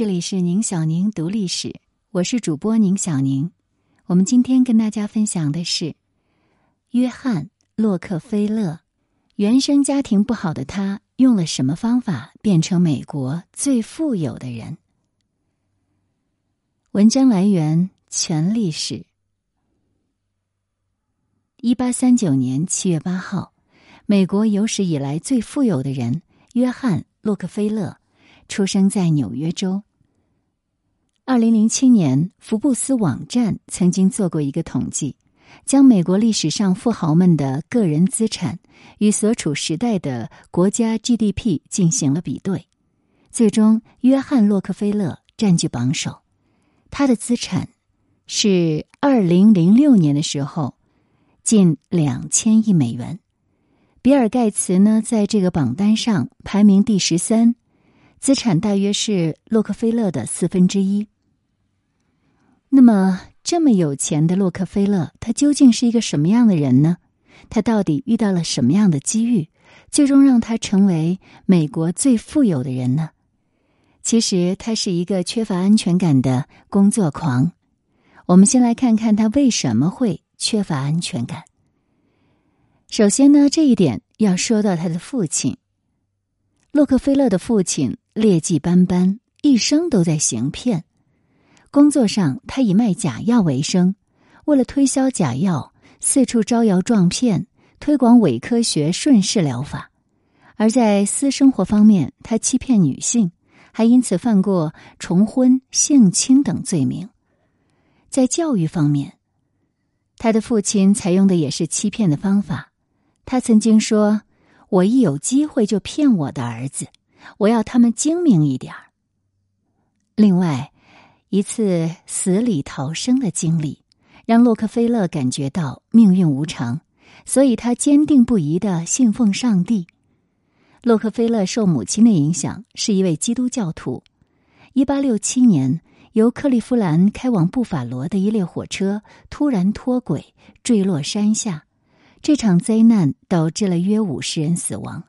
这里是宁小宁读历史，我是主播宁小宁。我们今天跟大家分享的是约翰·洛克菲勒。原生家庭不好的他，用了什么方法变成美国最富有的人？文章来源全历史。一八三九年七月八号，美国有史以来最富有的人约翰·洛克菲勒出生在纽约州。二零零七年，福布斯网站曾经做过一个统计，将美国历史上富豪们的个人资产与所处时代的国家 GDP 进行了比对，最终约翰·洛克菲勒占据榜首。他的资产是二零零六年的时候近两千亿美元。比尔·盖茨呢，在这个榜单上排名第十三，资产大约是洛克菲勒的四分之一。那么，这么有钱的洛克菲勒，他究竟是一个什么样的人呢？他到底遇到了什么样的机遇，最终让他成为美国最富有的人呢？其实，他是一个缺乏安全感的工作狂。我们先来看看他为什么会缺乏安全感。首先呢，这一点要说到他的父亲。洛克菲勒的父亲劣迹斑斑，一生都在行骗。工作上，他以卖假药为生，为了推销假药，四处招摇撞骗，推广伪科学顺势疗法；而在私生活方面，他欺骗女性，还因此犯过重婚、性侵等罪名。在教育方面，他的父亲采用的也是欺骗的方法。他曾经说：“我一有机会就骗我的儿子，我要他们精明一点儿。”另外。一次死里逃生的经历，让洛克菲勒感觉到命运无常，所以他坚定不移的信奉上帝。洛克菲勒受母亲的影响，是一位基督教徒。一八六七年，由克利夫兰开往布法罗的一列火车突然脱轨，坠落山下。这场灾难导致了约五十人死亡，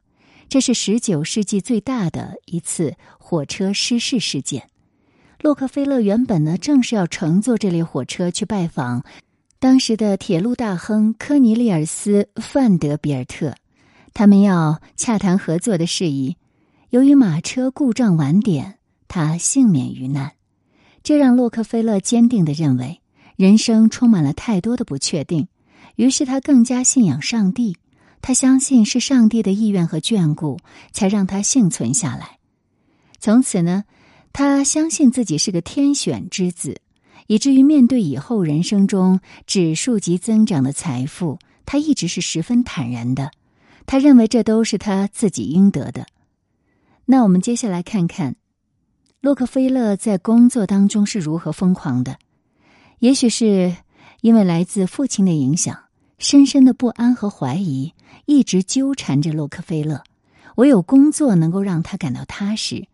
这是十九世纪最大的一次火车失事事件。洛克菲勒原本呢，正是要乘坐这列火车去拜访当时的铁路大亨科尼利尔斯·范德比尔特，他们要洽谈合作的事宜。由于马车故障晚点，他幸免于难。这让洛克菲勒坚定的认为，人生充满了太多的不确定。于是他更加信仰上帝，他相信是上帝的意愿和眷顾，才让他幸存下来。从此呢。他相信自己是个天选之子，以至于面对以后人生中指数级增长的财富，他一直是十分坦然的。他认为这都是他自己应得的。那我们接下来看看洛克菲勒在工作当中是如何疯狂的。也许是因为来自父亲的影响，深深的不安和怀疑一直纠缠着洛克菲勒，唯有工作能够让他感到踏实。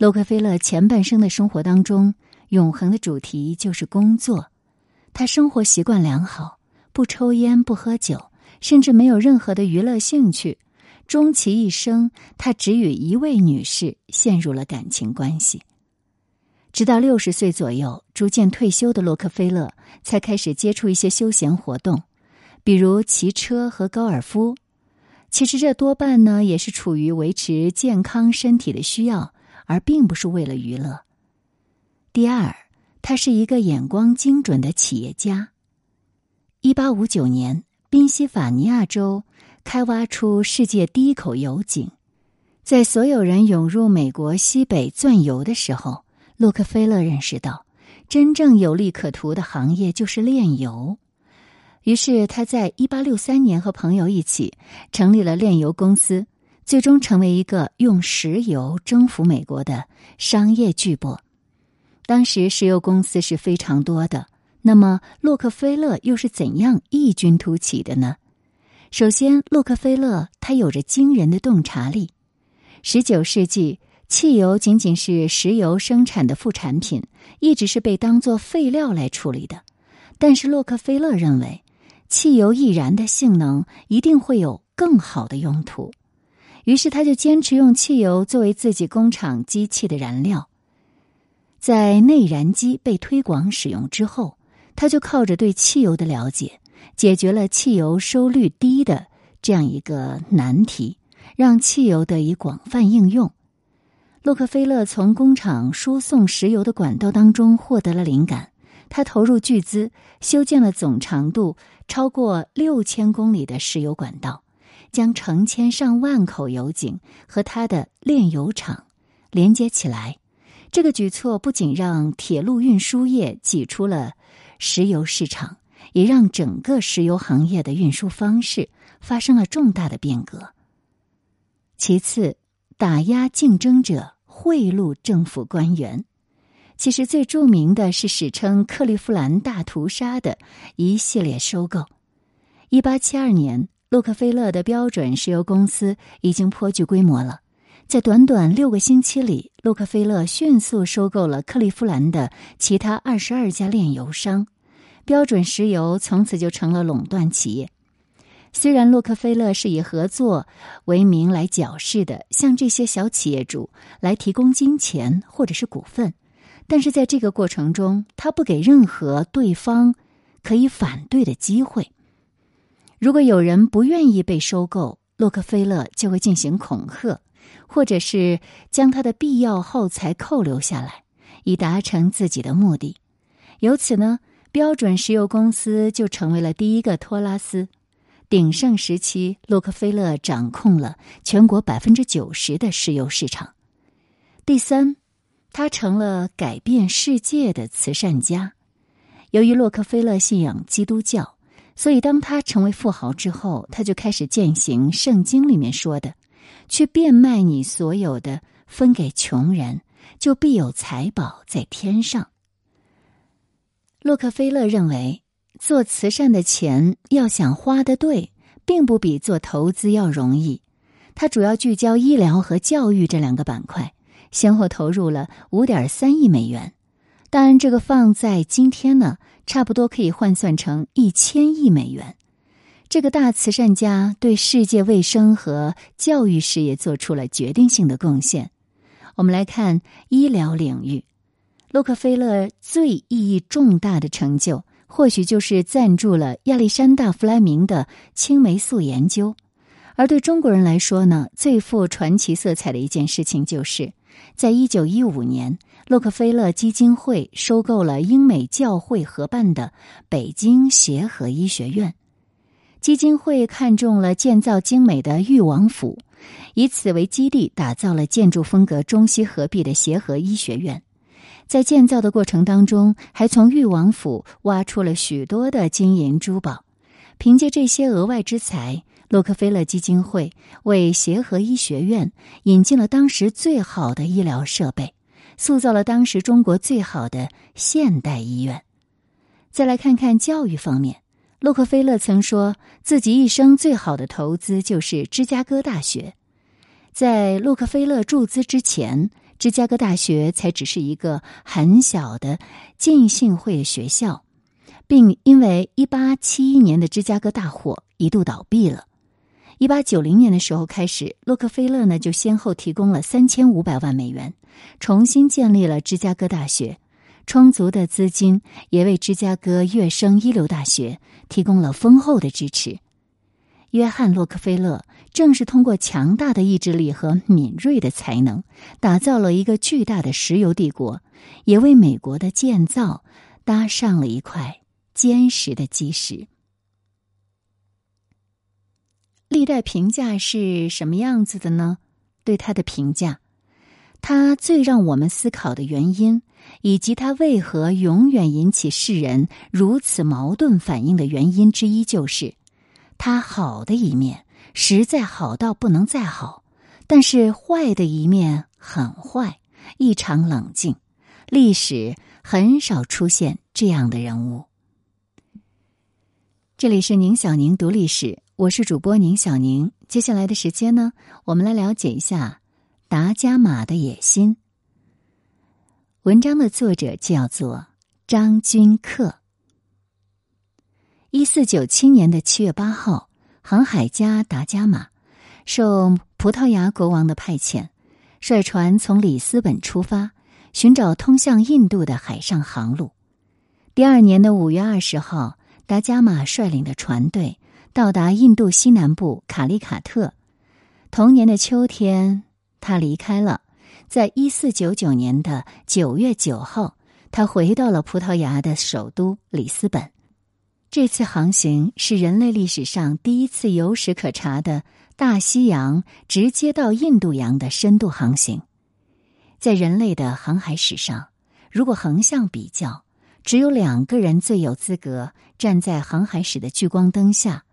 洛克菲勒前半生的生活当中，永恒的主题就是工作。他生活习惯良好，不抽烟，不喝酒，甚至没有任何的娱乐兴趣。终其一生，他只与一位女士陷入了感情关系。直到六十岁左右，逐渐退休的洛克菲勒才开始接触一些休闲活动，比如骑车和高尔夫。其实这多半呢，也是处于维持健康身体的需要。而并不是为了娱乐。第二，他是一个眼光精准的企业家。一八五九年，宾夕法尼亚州开挖出世界第一口油井。在所有人涌入美国西北钻油的时候，洛克菲勒认识到，真正有利可图的行业就是炼油。于是，他在一八六三年和朋友一起成立了炼油公司。最终成为一个用石油征服美国的商业巨擘。当时石油公司是非常多的，那么洛克菲勒又是怎样异军突起的呢？首先，洛克菲勒他有着惊人的洞察力。十九世纪，汽油仅仅是石油生产的副产品，一直是被当作废料来处理的。但是洛克菲勒认为，汽油易燃的性能一定会有更好的用途。于是，他就坚持用汽油作为自己工厂机器的燃料。在内燃机被推广使用之后，他就靠着对汽油的了解，解决了汽油收率低的这样一个难题，让汽油得以广泛应用。洛克菲勒从工厂输送石油的管道当中获得了灵感，他投入巨资修建了总长度超过六千公里的石油管道，将成千上万口油井和他的炼油厂连接起来。这个举措不仅让铁路运输业挤出了石油市场，也让整个石油行业的运输方式发生了重大的变革。其次。打压竞争者，贿赂政府官员。其实最著名的是史称“克利夫兰大屠杀”的一系列收购。一八七二年，洛克菲勒的标准石油公司已经颇具规模了。在短短六个星期里，洛克菲勒迅速收购了克利夫兰的其他二十二家炼油商，标准石油从此就成了垄断企业。虽然洛克菲勒是以合作为名来搅事的，向这些小企业主来提供金钱或者是股份，但是在这个过程中，他不给任何对方可以反对的机会。如果有人不愿意被收购，洛克菲勒就会进行恐吓，或者是将他的必要耗材扣留下来，以达成自己的目的。由此呢，标准石油公司就成为了第一个托拉斯。鼎盛时期，洛克菲勒掌控了全国百分之九十的石油市场。第三，他成了改变世界的慈善家。由于洛克菲勒信仰基督教，所以当他成为富豪之后，他就开始践行圣经里面说的：“去变卖你所有的，分给穷人，就必有财宝在天上。”洛克菲勒认为。做慈善的钱要想花的对，并不比做投资要容易。他主要聚焦医疗和教育这两个板块，先后投入了五点三亿美元。当然，这个放在今天呢，差不多可以换算成一千亿美元。这个大慈善家对世界卫生和教育事业做出了决定性的贡献。我们来看医疗领域，洛克菲勒最意义重大的成就。或许就是赞助了亚历山大·弗莱明的青霉素研究，而对中国人来说呢，最富传奇色彩的一件事情，就是在一九一五年，洛克菲勒基金会收购了英美教会合办的北京协和医学院。基金会看中了建造精美的裕王府，以此为基地，打造了建筑风格中西合璧的协和医学院。在建造的过程当中，还从裕王府挖出了许多的金银珠宝。凭借这些额外之财，洛克菲勒基金会为协和医学院引进了当时最好的医疗设备，塑造了当时中国最好的现代医院。再来看看教育方面，洛克菲勒曾说自己一生最好的投资就是芝加哥大学。在洛克菲勒注资之前。芝加哥大学才只是一个很小的浸信会学校，并因为一八七一年的芝加哥大火一度倒闭了。一八九零年的时候开始，洛克菲勒呢就先后提供了三千五百万美元，重新建立了芝加哥大学。充足的资金也为芝加哥跃升一流大学提供了丰厚的支持。约翰·洛克菲勒正是通过强大的意志力和敏锐的才能，打造了一个巨大的石油帝国，也为美国的建造搭上了一块坚实的基石。历代评价是什么样子的呢？对他的评价，他最让我们思考的原因，以及他为何永远引起世人如此矛盾反应的原因之一，就是。他好的一面实在好到不能再好，但是坏的一面很坏，异常冷静。历史很少出现这样的人物。这里是宁小宁读历史，我是主播宁小宁。接下来的时间呢，我们来了解一下达伽马的野心。文章的作者叫做张君克。一四九七年的七月八号，航海家达伽马受葡萄牙国王的派遣，率船从里斯本出发，寻找通向印度的海上航路。第二年的五月二十号，达伽马率领的船队到达印度西南部卡利卡特。同年的秋天，他离开了。在一四九九年的九月九号，他回到了葡萄牙的首都里斯本。这次航行是人类历史上第一次有史可查的大西洋直接到印度洋的深度航行。在人类的航海史上，如果横向比较，只有两个人最有资格站在航海史的聚光灯下。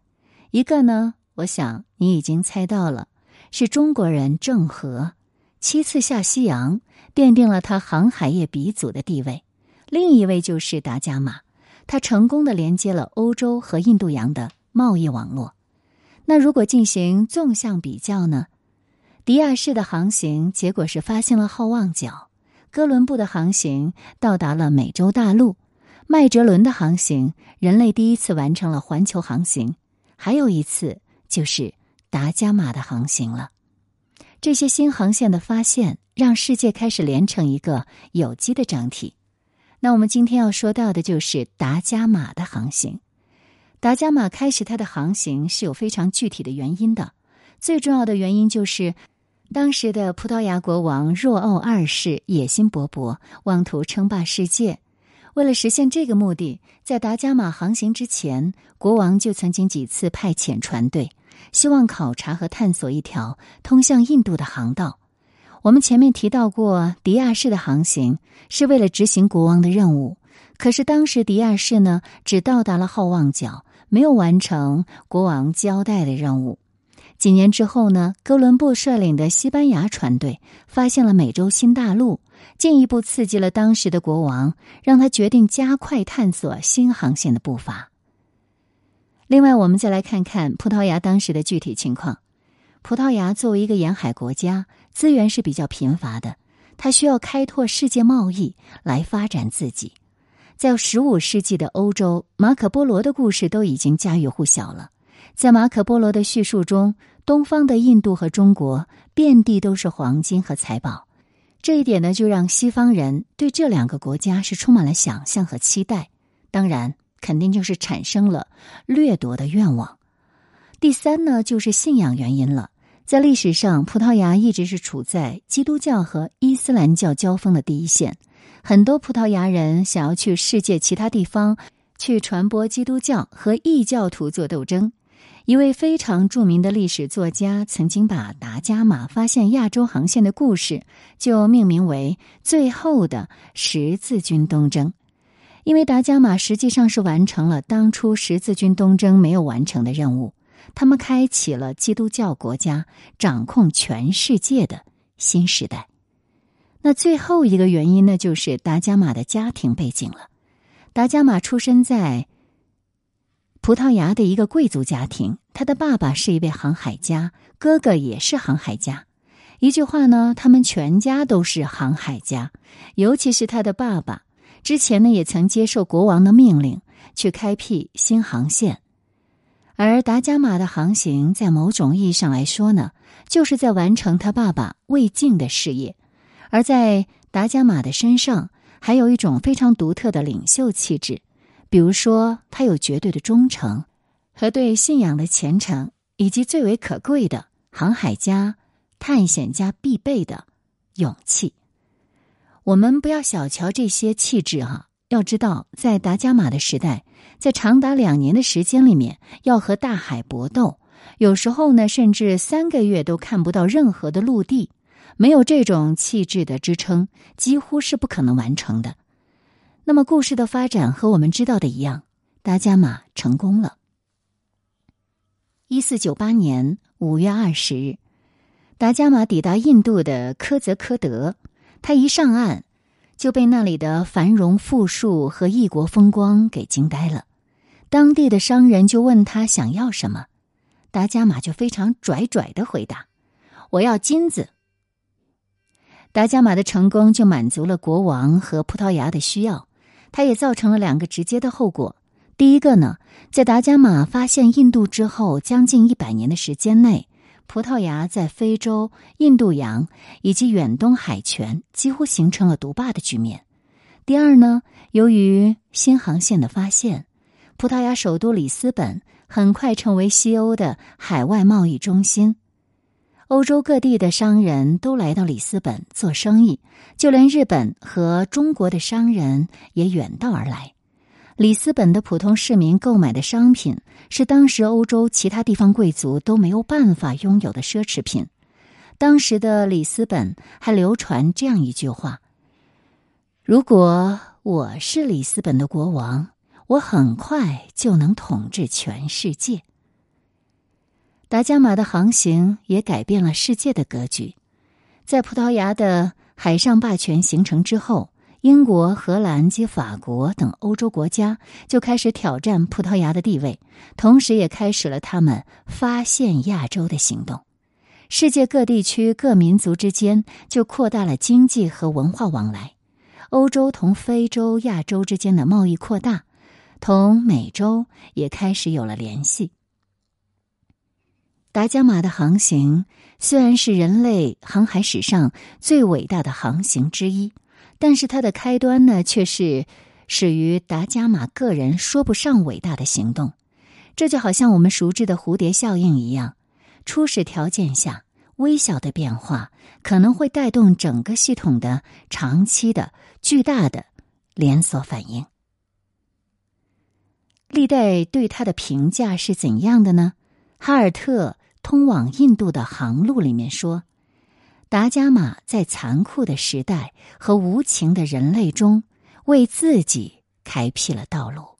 一个呢，我想你已经猜到了，是中国人郑和。七次下西洋，奠定了他航海业鼻祖的地位。另一位就是达伽马，他成功的连接了欧洲和印度洋的贸易网络。那如果进行纵向比较呢？迪亚士的航行结果是发现了好望角，哥伦布的航行到达了美洲大陆，麦哲伦的航行，人类第一次完成了环球航行，还有一次就是达伽马的航行了。这些新航线的发现，让世界开始连成一个有机的整体。那我们今天要说到的就是达伽马的航行。达伽马开始它的航行是有非常具体的原因的，最重要的原因就是当时的葡萄牙国王若奥二世野心勃勃，妄图称霸世界。为了实现这个目的，在达伽马航行之前，国王就曾经几次派遣船队。希望考察和探索一条通向印度的航道。我们前面提到过，迪亚士的航行是为了执行国王的任务。可是当时迪亚士呢，只到达了好望角，没有完成国王交代的任务。几年之后呢，哥伦布率领的西班牙船队发现了美洲新大陆，进一步刺激了当时的国王，让他决定加快探索新航线的步伐。另外，我们再来看看葡萄牙当时的具体情况。葡萄牙作为一个沿海国家，资源是比较贫乏的，它需要开拓世界贸易来发展自己。在十五世纪的欧洲，马可波罗的故事都已经家喻户晓了。在马可波罗的叙述中，东方的印度和中国遍地都是黄金和财宝，这一点呢，就让西方人对这两个国家是充满了想象和期待。当然。肯定就是产生了掠夺的愿望。第三呢，就是信仰原因了。在历史上，葡萄牙一直是处在基督教和伊斯兰教交锋的第一线。很多葡萄牙人想要去世界其他地方去传播基督教和异教徒做斗争。一位非常著名的历史作家曾经把达伽马发现亚洲航线的故事就命名为“最后的十字军东征”。因为达伽马实际上是完成了当初十字军东征没有完成的任务，他们开启了基督教国家掌控全世界的新时代。那最后一个原因呢，就是达伽马的家庭背景了。达伽马出生在葡萄牙的一个贵族家庭，他的爸爸是一位航海家，哥哥也是航海家。一句话呢，他们全家都是航海家，尤其是他的爸爸。之前呢，也曾接受国王的命令去开辟新航线，而达伽马的航行，在某种意义上来说呢，就是在完成他爸爸未尽的事业。而在达伽马的身上，还有一种非常独特的领袖气质，比如说，他有绝对的忠诚和对信仰的虔诚，以及最为可贵的航海家、探险家必备的勇气。我们不要小瞧这些气质哈，要知道，在达伽马的时代，在长达两年的时间里面，要和大海搏斗，有时候呢，甚至三个月都看不到任何的陆地，没有这种气质的支撑，几乎是不可能完成的。那么，故事的发展和我们知道的一样，达伽马成功了。一四九八年五月二十日，达伽马抵达印度的科泽科德。他一上岸，就被那里的繁荣富庶和异国风光给惊呆了。当地的商人就问他想要什么，达伽马就非常拽拽的回答：“我要金子。”达伽马的成功就满足了国王和葡萄牙的需要，它也造成了两个直接的后果。第一个呢，在达伽马发现印度之后，将近一百年的时间内，葡萄牙在非洲、印度洋以及远东海权几乎形成了独霸的局面。第二呢，由于新航线的发现，葡萄牙首都里斯本很快成为西欧的海外贸易中心。欧洲各地的商人都来到里斯本做生意，就连日本和中国的商人也远道而来。里斯本的普通市民购买的商品是当时欧洲其他地方贵族都没有办法拥有的奢侈品。当时的里斯本还流传这样一句话：“如果我是里斯本的国王，我很快就能统治全世界。”达伽马的航行也改变了世界的格局。在葡萄牙的海上霸权形成之后。英国、荷兰及法国等欧洲国家就开始挑战葡萄牙的地位，同时也开始了他们发现亚洲的行动。世界各地区各民族之间就扩大了经济和文化往来。欧洲同非洲、亚洲之间的贸易扩大，同美洲也开始有了联系。达伽马的航行虽然是人类航海史上最伟大的航行之一。但是它的开端呢，却是始于达伽马个人说不上伟大的行动。这就好像我们熟知的蝴蝶效应一样，初始条件下微小的变化，可能会带动整个系统的长期的巨大的连锁反应。历代对他的评价是怎样的呢？哈尔特通往印度的航路里面说。达伽马在残酷的时代和无情的人类中，为自己开辟了道路。